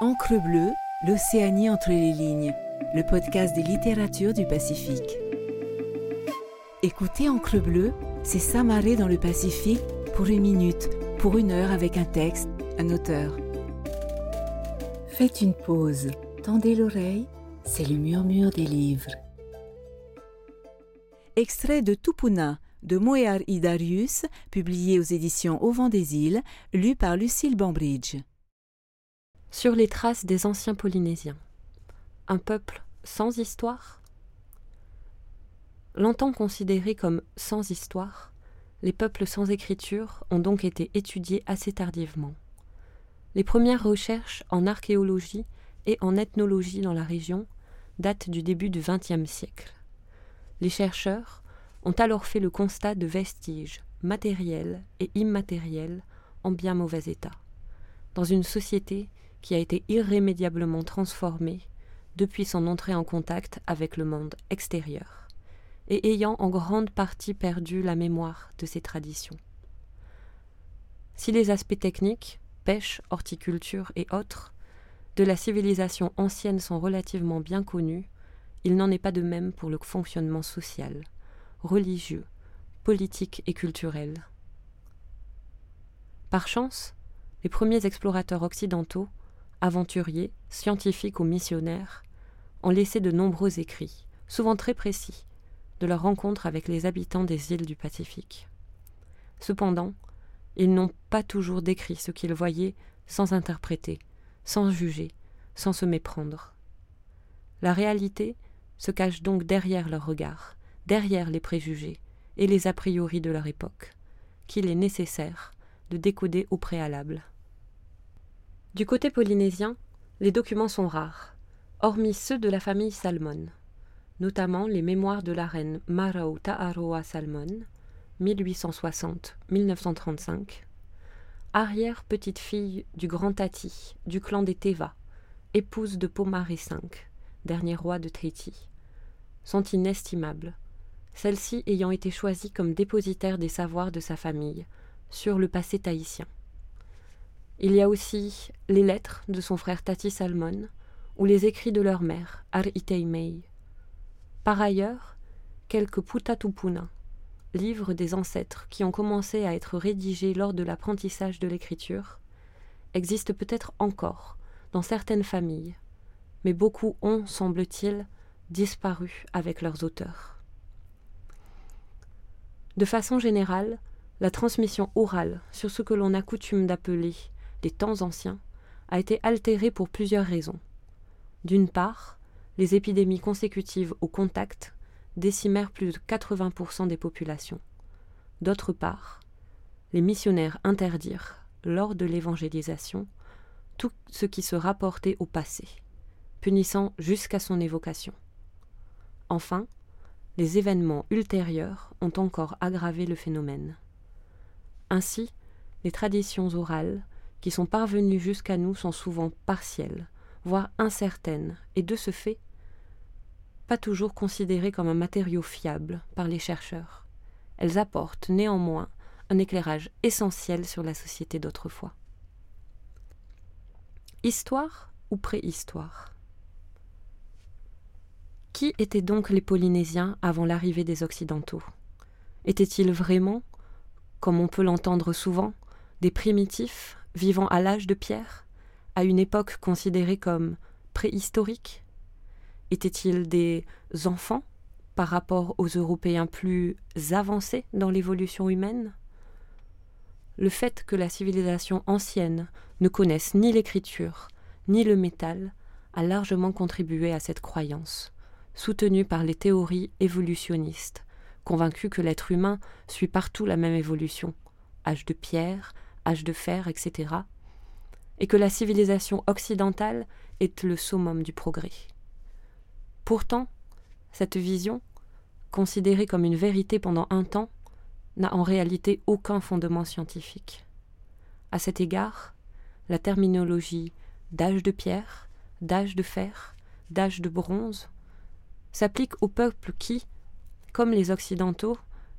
Encre bleue, l'Océanie entre les lignes, le podcast des littératures du Pacifique. Écoutez Encre bleue, c'est s'amarrer dans le Pacifique pour une minute, pour une heure avec un texte, un auteur. Faites une pause, tendez l'oreille, c'est le murmure des livres. Extrait de Tupuna de Moear Idarius, publié aux éditions Au vent des îles, lu par Lucille Bambridge. Sur les traces des anciens Polynésiens. Un peuple sans histoire? Longtemps considérés comme sans histoire, les peuples sans écriture ont donc été étudiés assez tardivement. Les premières recherches en archéologie et en ethnologie dans la région datent du début du XXe siècle. Les chercheurs ont alors fait le constat de vestiges matériels et immatériels en bien mauvais état, dans une société qui a été irrémédiablement transformé depuis son entrée en contact avec le monde extérieur, et ayant en grande partie perdu la mémoire de ses traditions. Si les aspects techniques, pêche, horticulture et autres, de la civilisation ancienne sont relativement bien connus, il n'en est pas de même pour le fonctionnement social, religieux, politique et culturel. Par chance, les premiers explorateurs occidentaux aventuriers, scientifiques ou missionnaires, ont laissé de nombreux écrits, souvent très précis, de leur rencontre avec les habitants des îles du Pacifique. Cependant, ils n'ont pas toujours décrit ce qu'ils voyaient sans interpréter, sans juger, sans se méprendre. La réalité se cache donc derrière leurs regards, derrière les préjugés et les a priori de leur époque, qu'il est nécessaire de décoder au préalable. Du côté polynésien, les documents sont rares, hormis ceux de la famille Salmon, notamment les mémoires de la reine Marau Ta'aroa Salmon, 1860-1935, arrière-petite-fille du grand Tati, du clan des Teva, épouse de Pomaré V, dernier roi de Tahiti, sont inestimables, celle-ci ayant été choisie comme dépositaire des savoirs de sa famille sur le passé tahitien. Il y a aussi les lettres de son frère Tati Salmon ou les écrits de leur mère, Ar Mei. Par ailleurs, quelques Putatupuna, livres des ancêtres qui ont commencé à être rédigés lors de l'apprentissage de l'écriture, existent peut-être encore dans certaines familles, mais beaucoup ont, semble-t-il, disparu avec leurs auteurs. De façon générale, la transmission orale sur ce que l'on a coutume d'appeler temps anciens, a été altérée pour plusieurs raisons. D'une part, les épidémies consécutives au contact décimèrent plus de 80% des populations. D'autre part, les missionnaires interdirent, lors de l'évangélisation, tout ce qui se rapportait au passé, punissant jusqu'à son évocation. Enfin, les événements ultérieurs ont encore aggravé le phénomène. Ainsi, les traditions orales qui sont parvenues jusqu'à nous sont souvent partielles, voire incertaines, et de ce fait, pas toujours considérées comme un matériau fiable par les chercheurs. Elles apportent néanmoins un éclairage essentiel sur la société d'autrefois. Histoire ou préhistoire? Qui étaient donc les Polynésiens avant l'arrivée des Occidentaux? Étaient-ils vraiment, comme on peut l'entendre souvent, des primitifs vivant à l'âge de pierre, à une époque considérée comme préhistorique? Étaient-ils des enfants par rapport aux Européens plus avancés dans l'évolution humaine? Le fait que la civilisation ancienne ne connaisse ni l'écriture ni le métal a largement contribué à cette croyance, soutenue par les théories évolutionnistes, convaincus que l'être humain suit partout la même évolution, âge de pierre, âge de fer, etc., et que la civilisation occidentale est le summum du progrès. Pourtant, cette vision, considérée comme une vérité pendant un temps, n'a en réalité aucun fondement scientifique. À cet égard, la terminologie d'âge de pierre, d'âge de fer, d'âge de bronze s'applique aux peuples qui, comme les Occidentaux,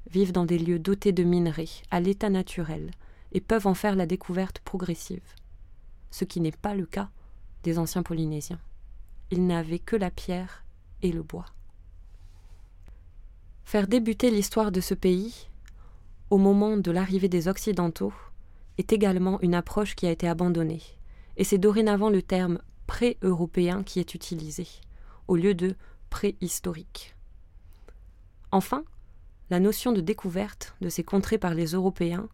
vivent dans des lieux dotés de minerais, à l'état naturel, et peuvent en faire la découverte progressive, ce qui n'est pas le cas des anciens Polynésiens. Ils n'avaient que la pierre et le bois. Faire débuter l'histoire de ce pays, au moment de l'arrivée des Occidentaux, est également une approche qui a été abandonnée, et c'est dorénavant le terme pré-européen qui est utilisé, au lieu de préhistorique. Enfin, la notion de découverte de ces contrées par les Européens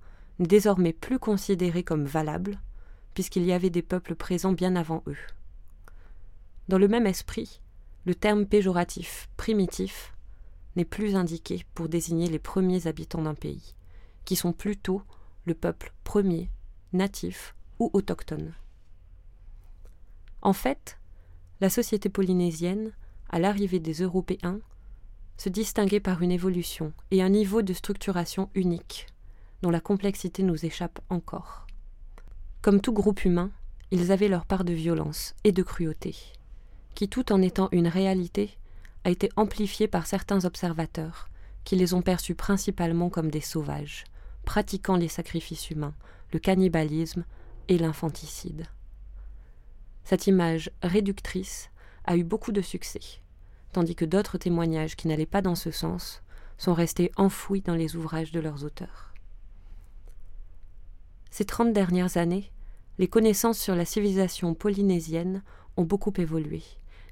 désormais plus considérée comme valable, puisqu'il y avait des peuples présents bien avant eux. Dans le même esprit, le terme péjoratif primitif n'est plus indiqué pour désigner les premiers habitants d'un pays, qui sont plutôt le peuple premier, natif ou autochtone. En fait, la société polynésienne, à l'arrivée des Européens, se distinguait par une évolution et un niveau de structuration unique, dont la complexité nous échappe encore. Comme tout groupe humain, ils avaient leur part de violence et de cruauté, qui, tout en étant une réalité, a été amplifiée par certains observateurs, qui les ont perçus principalement comme des sauvages, pratiquant les sacrifices humains, le cannibalisme et l'infanticide. Cette image réductrice a eu beaucoup de succès, tandis que d'autres témoignages qui n'allaient pas dans ce sens sont restés enfouis dans les ouvrages de leurs auteurs. Ces trente dernières années, les connaissances sur la civilisation polynésienne ont beaucoup évolué,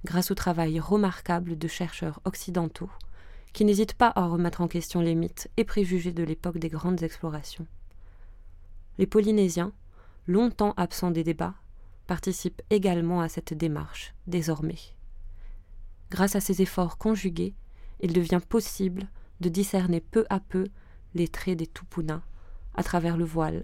grâce au travail remarquable de chercheurs occidentaux qui n'hésitent pas à remettre en question les mythes et préjugés de l'époque des grandes explorations. Les Polynésiens, longtemps absents des débats, participent également à cette démarche, désormais. Grâce à ces efforts conjugués, il devient possible de discerner peu à peu les traits des Tupuna à travers le voile